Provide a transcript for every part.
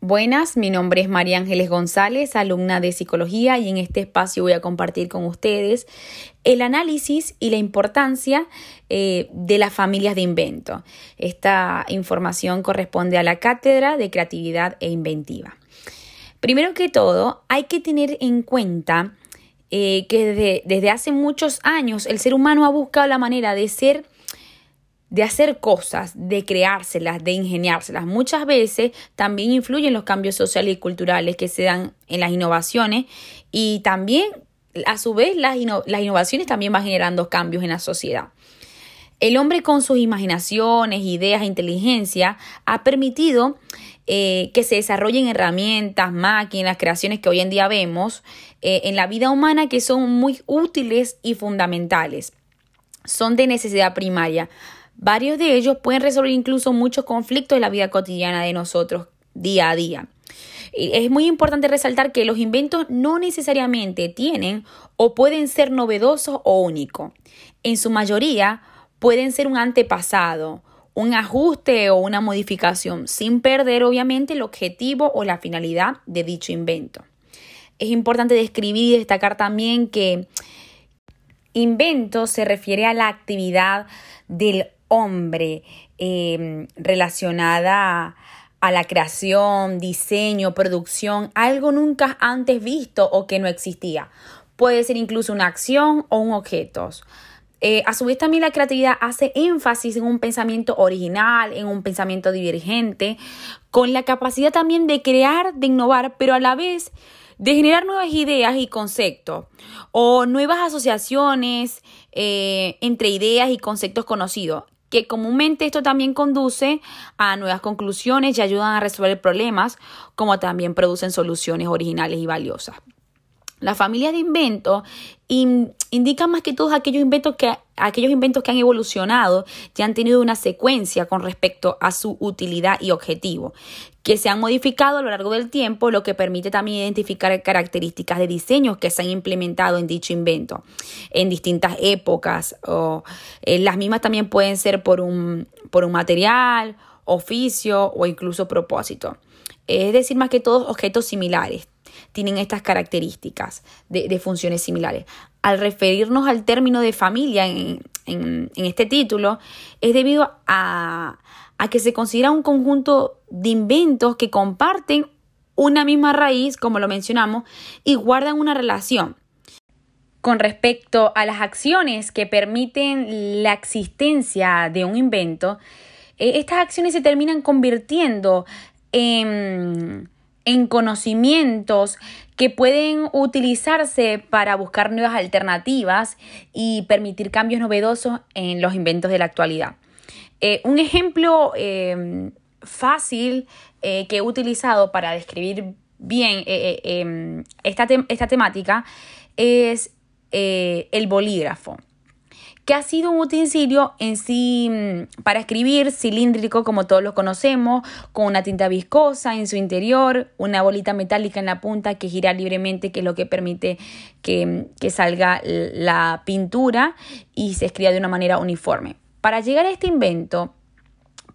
Buenas, mi nombre es María Ángeles González, alumna de psicología y en este espacio voy a compartir con ustedes el análisis y la importancia eh, de las familias de invento. Esta información corresponde a la cátedra de creatividad e inventiva. Primero que todo, hay que tener en cuenta eh, que desde hace muchos años el ser humano ha buscado la manera de ser de hacer cosas, de creárselas, de ingeniárselas. Muchas veces también influyen los cambios sociales y culturales que se dan en las innovaciones y también, a su vez, las, las innovaciones también van generando cambios en la sociedad. El hombre con sus imaginaciones, ideas e inteligencia ha permitido eh, que se desarrollen herramientas, máquinas, creaciones que hoy en día vemos eh, en la vida humana que son muy útiles y fundamentales. Son de necesidad primaria Varios de ellos pueden resolver incluso muchos conflictos de la vida cotidiana de nosotros día a día. Es muy importante resaltar que los inventos no necesariamente tienen o pueden ser novedosos o únicos. En su mayoría pueden ser un antepasado, un ajuste o una modificación, sin perder obviamente el objetivo o la finalidad de dicho invento. Es importante describir y destacar también que invento se refiere a la actividad del hombre em, relacionada a la creación, diseño, producción, algo nunca antes visto o que no existía. Puede ser incluso una acción o un objeto. Eh, a su vez también la creatividad hace énfasis en un pensamiento original, en un pensamiento divergente, con la capacidad también de crear, de innovar, pero a la vez de generar nuevas ideas y conceptos o nuevas asociaciones eh, entre ideas y conceptos conocidos que comúnmente esto también conduce a nuevas conclusiones y ayudan a resolver problemas, como también producen soluciones originales y valiosas. Las familias de inventos indican más que todos aquellos inventos que aquellos inventos que han evolucionado y han tenido una secuencia con respecto a su utilidad y objetivo, que se han modificado a lo largo del tiempo, lo que permite también identificar características de diseños que se han implementado en dicho invento en distintas épocas. O, eh, las mismas también pueden ser por un, por un material, oficio o incluso propósito. Es decir, más que todos objetos similares tienen estas características de, funciones similares. Al referirnos al término de familia en, este título, es debido a, a que se considera un conjunto de inventos que comparten una misma raíz, como lo mencionamos, y guardan una relación. Con respecto a las acciones que permiten la existencia de un invento, eh, estas acciones se terminan convirtiendo en en conocimientos que pueden utilizarse para buscar nuevas alternativas y permitir cambios novedosos en los inventos de la actualidad. Eh, un ejemplo em, fácil eh, que he utilizado para describir bien eh, em, esta, esta, temática es el bolígrafo que ha sido un utensilio en sí mm, para escribir, cilíndrico como todos lo conocemos, con una tinta viscosa en su interior, una bolita metálica en la punta que gira libremente, que es lo que permite que, mm, que salga la pintura y se escriba de una manera uniforme. Para llegar a este invento,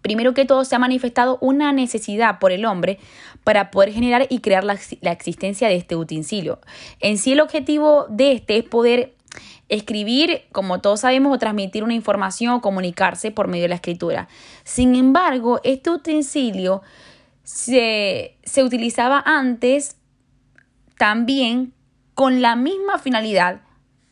primero que todo se ha manifestado una necesidad por el hombre para poder generar y crear la, la, existencia de este utensilio. En sí el objetivo de este es poder escribir, como todos sabemos, o transmitir una información o comunicarse por medio de la escritura. Sin embargo, este utensilio se, utilizaba antes también con la misma finalidad,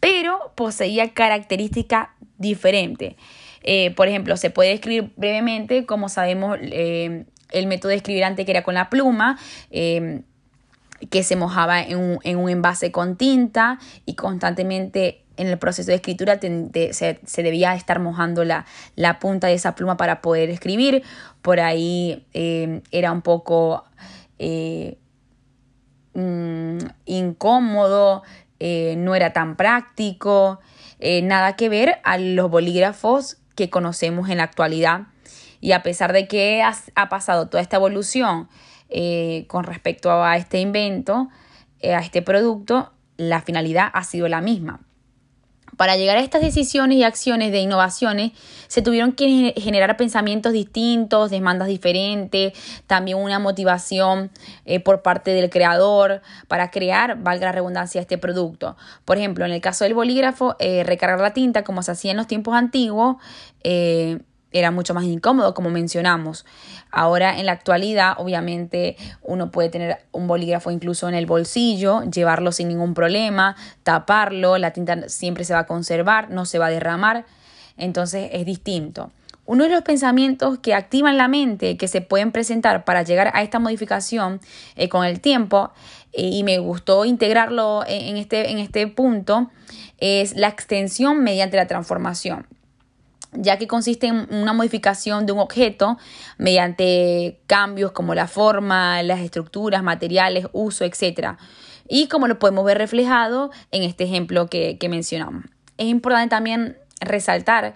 pero poseía características diferentes. Eh, por ejemplo, se puede escribir brevemente, como sabemos, eh, el método de escribir antes que era con la pluma. Eh, que se mojaba en un, en un envase con tinta y constantemente en el proceso de escritura se, debía estar mojando la, punta de esa pluma para poder escribir. Por ahí eh, era un poco eh, mm, incómodo, eh, no era tan práctico, nada que ver a los bolígrafos que conocemos en la actualidad. Y a pesar de que ha pasado toda esta evolución con respecto a este invento, a este producto, la finalidad ha sido la misma Para llegar a estas decisiones y acciones de innovaciones, se tuvieron que generar pensamientos distintos, demandas diferentes, también una motivación eh, por parte del creador para crear, valga la redundancia, este producto. Por ejemplo, en el caso del bolígrafo, eh, recargar la tinta como se hacía en los tiempos antiguos, eh, era mucho más incómodo, como mencionamos. Ahora, en la actualidad, obviamente, uno puede tener un bolígrafo incluso en el bolsillo, llevarlo sin ningún problema, taparlo, la tinta siempre se va a conservar, no se va a derramar, entonces es distinto. Uno de los pensamientos que activan la mente, que se pueden presentar para llegar a esta modificación eh, con el tiempo, eh, y me gustó integrarlo en este, en este punto, es la extensión mediante la transformación ya que consiste en una modificación de un objeto mediante cambios como la forma, las estructuras, materiales, uso, etc. Y como lo podemos ver reflejado en este ejemplo que, mencionamos. Es importante también resaltar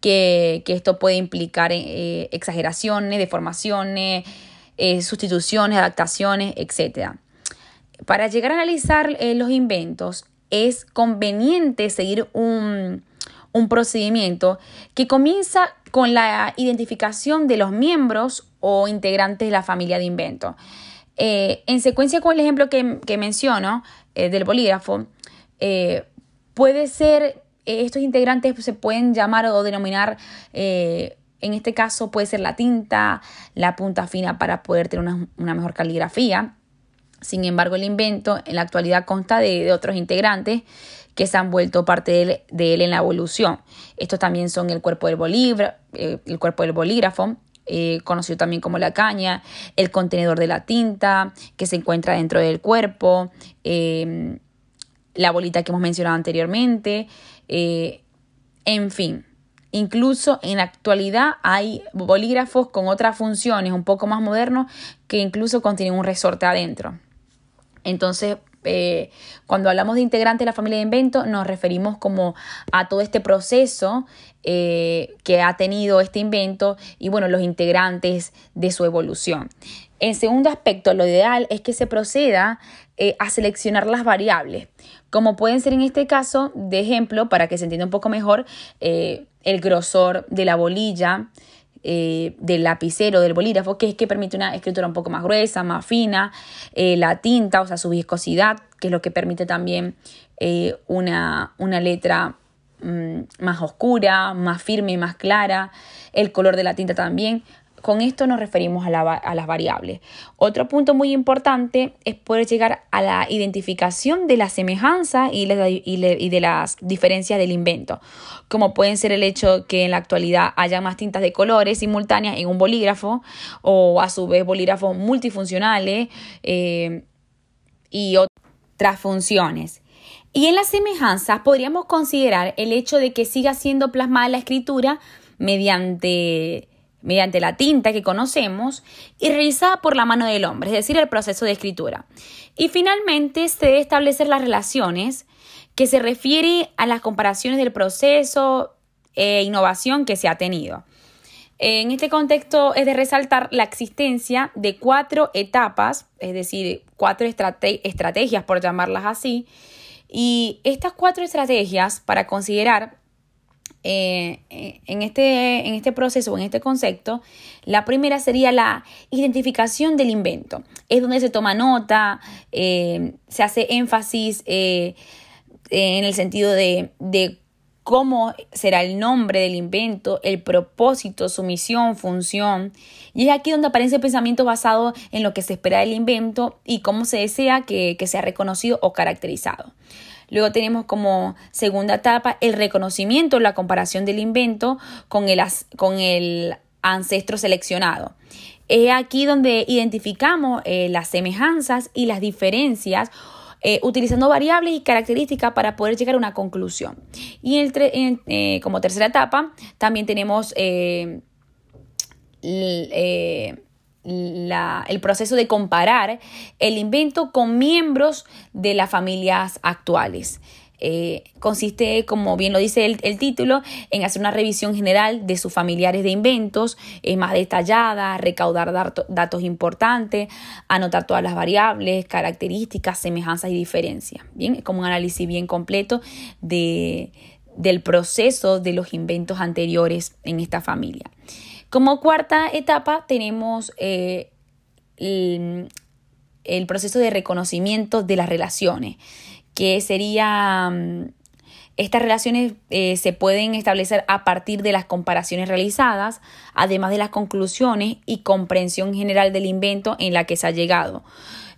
que, esto puede implicar eh, exageraciones, deformaciones, eh, sustituciones, adaptaciones, etc. Para llegar a analizar eh, los inventos, es conveniente seguir un, un procedimiento que comienza con la identificación de los miembros o integrantes de la familia de invento. Eh, en secuencia con el ejemplo que, menciono eh, del bolígrafo, eh, puede ser, estos integrantes se pueden llamar o denominar, en este caso puede ser la tinta, la punta fina para poder tener una, mejor caligrafía. Sin embargo, el invento en la actualidad consta de otros integrantes que se han vuelto parte de él, en la evolución. Estos también son el cuerpo del bolígrafo, eh, el cuerpo del bolígrafo, eh, conocido también como la caña, el contenedor de la tinta que se encuentra dentro del cuerpo, em, la bolita que hemos mencionado anteriormente, eh, en fin. Incluso en la actualidad hay bolígrafos con otras funciones un poco más modernos que incluso contienen un resorte adentro. Entonces, eh, cuando hablamos de integrantes de la familia de invento, nos referimos como a todo este proceso eh, que ha tenido este invento y bueno, los integrantes de su evolución. En segundo aspecto, lo ideal es que se proceda eh, a seleccionar las variables, como pueden ser en este caso, de ejemplo, para que se entienda un poco mejor, el grosor de la bolilla, eh, del lapicero, del bolígrafo, que es que permite una escritura un poco más gruesa, más fina, eh, la tinta, o sea, su viscosidad, que es lo que permite también eh, una, una, letra mm, más oscura, más firme, más clara, el color de la tinta también. Con esto nos referimos a, las variables. Otro punto muy importante es poder llegar a la identificación de la semejanza y, de las diferencias del invento, como pueden ser el hecho que en la actualidad haya más tintas de colores simultáneas en un bolígrafo o a su vez bolígrafos multifuncionales eh, y otras funciones. Y en las semejanzas podríamos considerar el hecho de que siga siendo plasmada la escritura mediante mediante la tinta que conocemos y realizada por la mano del hombre, es decir, el proceso de escritura. Y finalmente se debe establecer las relaciones que se refiere a las comparaciones del proceso e innovación que se ha tenido. En este contexto es de resaltar la existencia de cuatro etapas, es decir, cuatro estrategias, por llamarlas así, y estas cuatro estrategias para considerar eh, en, este, en este proceso o en este concepto, la primera sería la identificación del invento. Es donde se toma nota, eh, se hace énfasis eh, en el sentido de, de cómo será el nombre del invento, el propósito, su misión, función. Y es aquí donde aparece el pensamiento basado en lo que se espera del invento y cómo se desea que, que sea reconocido o caracterizado. Luego tenemos como segunda etapa el reconocimiento, la comparación del invento con el, con el ancestro seleccionado. Es aquí donde identificamos eh, las semejanzas y las diferencias eh, utilizando variables y características para poder llegar a una conclusión. Y eh, como tercera etapa también tenemos el proceso de comparar el invento con miembros de las familias actuales. Eh, consiste, como bien lo dice el, título, en hacer una revisión general de sus familiares de inventos, es más detallada, recaudar datos importantes, anotar todas las variables, características, semejanzas y diferencias. Bien, es como un análisis bien completo de, del proceso de los inventos anteriores en esta familia. Como cuarta etapa tenemos eh, el, proceso de reconocimiento de las relaciones, que sería... Mm, estas relaciones eh, se pueden establecer a partir de las comparaciones realizadas, además de las conclusiones y comprensión general del invento en la que se ha llegado.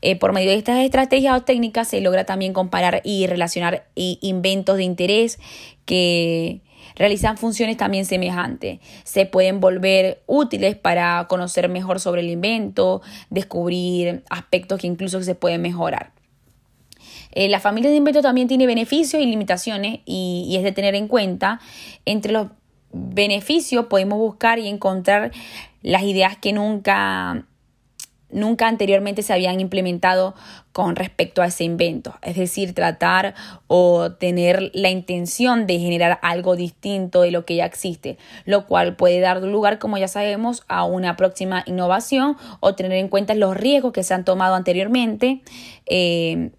Eh, por medio de estas estrategias o técnicas se logra también comparar y relacionar inventos de interés que realizan funciones también semejantes. Se pueden volver útiles para conocer mejor sobre el invento, descubrir aspectos que incluso se pueden mejorar. Eh, la familia de invento también tiene beneficios y limitaciones y, y es de tener en cuenta. Entre los beneficios podemos buscar y encontrar las ideas que nunca nunca anteriormente se habían implementado con respecto a ese invento. Es decir, tratar o tener la intención de generar algo distinto de lo que ya existe, lo cual puede dar lugar, como ya sabemos, a una próxima innovación o tener en cuenta los riesgos que se han tomado anteriormente. Eh,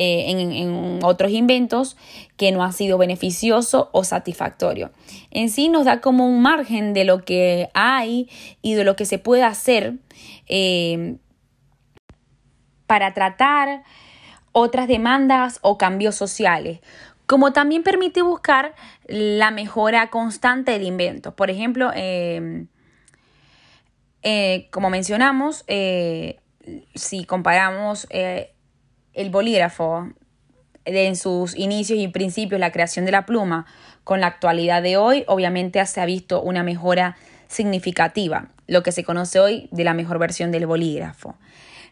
eh, en, otros inventos que no ha sido beneficioso o satisfactorio. En sí nos da como un margen de lo que hay y de lo que se puede hacer eh, para tratar otras demandas o cambios sociales, como también permite buscar la mejora constante del invento. Por ejemplo, eh, como mencionamos, si comparamos el bolígrafo en sus inicios y principios, la creación de la pluma, con la actualidad de hoy, obviamente se ha visto una mejora significativa, lo que se conoce hoy de la mejor versión del bolígrafo.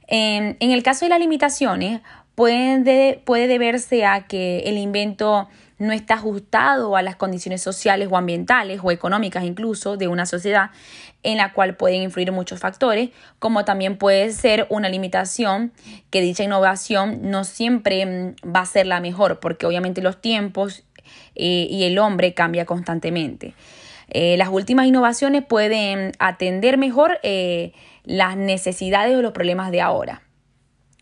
En, el caso de las limitaciones, puede, puede deberse a que el invento no está ajustado a las condiciones sociales o ambientales o económicas incluso de una sociedad en la cual pueden influir muchos factores, como también puede ser una limitación que dicha innovación no siempre mm, va a ser la mejor, porque obviamente los tiempos eh, y el hombre cambia constantemente. Eh, las últimas innovaciones pueden atender mejor eh, las necesidades o los problemas de ahora.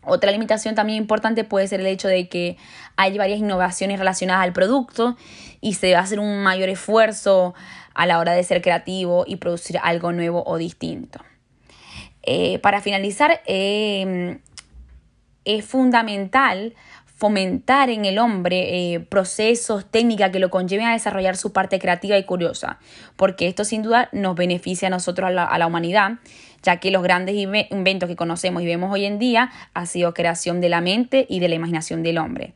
Otra limitación también importante puede ser el hecho de que hay varias innovaciones relacionadas al producto y se va a hacer un mayor esfuerzo a la hora de ser creativo y producir algo nuevo o distinto. Eh, para finalizar, em, es fundamental fomentar en el hombre eh, procesos, técnicas que lo conlleven a desarrollar su parte creativa y curiosa, porque esto sin duda nos beneficia a nosotros, a la humanidad, ya que los grandes inventos que conocemos y vemos hoy en día ha sido creación de la mente y de la imaginación del hombre.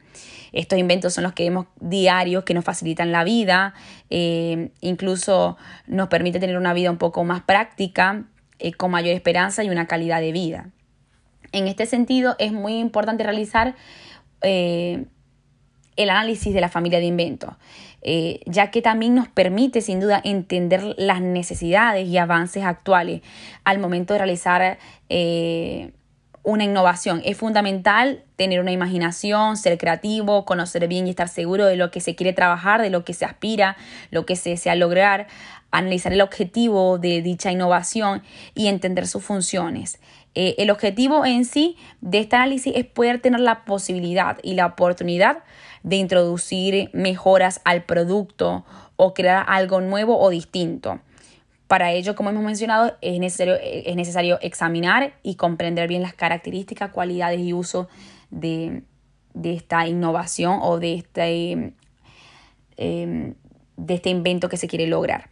Estos inventos son los que vemos diarios, que nos facilitan la vida, eh, incluso nos permite tener una vida un poco más práctica, eh, con mayor esperanza y una calidad de vida. En este sentido, es muy importante realizar eh, el análisis de la familia de inventos, eh, ya que también nos permite sin duda entender las necesidades y avances actuales al momento de realizar eh, una innovación. Es fundamental tener una imaginación, ser creativo, conocer bien y estar seguro de lo que se quiere trabajar, de lo que se aspira, lo que se desea lograr, analizar el objetivo de dicha innovación y entender sus funciones. Eh, el objetivo en sí de este análisis es poder tener la posibilidad y la oportunidad de introducir mejoras al producto o crear algo nuevo o distinto. Para ello, como hemos mencionado, es necesario, es necesario examinar y comprender bien las características, cualidades y uso de, esta innovación o de este, em, de este invento que se quiere lograr.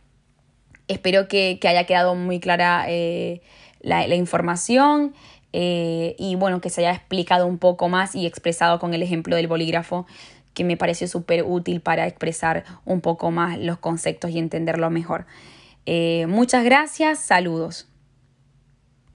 Espero que, haya quedado muy clara eh, la, información eh, y bueno, que se haya explicado un poco más y expresado con el ejemplo del bolígrafo que me pareció súper útil para expresar un poco más los conceptos y entenderlo mejor. Eh, muchas gracias, saludos.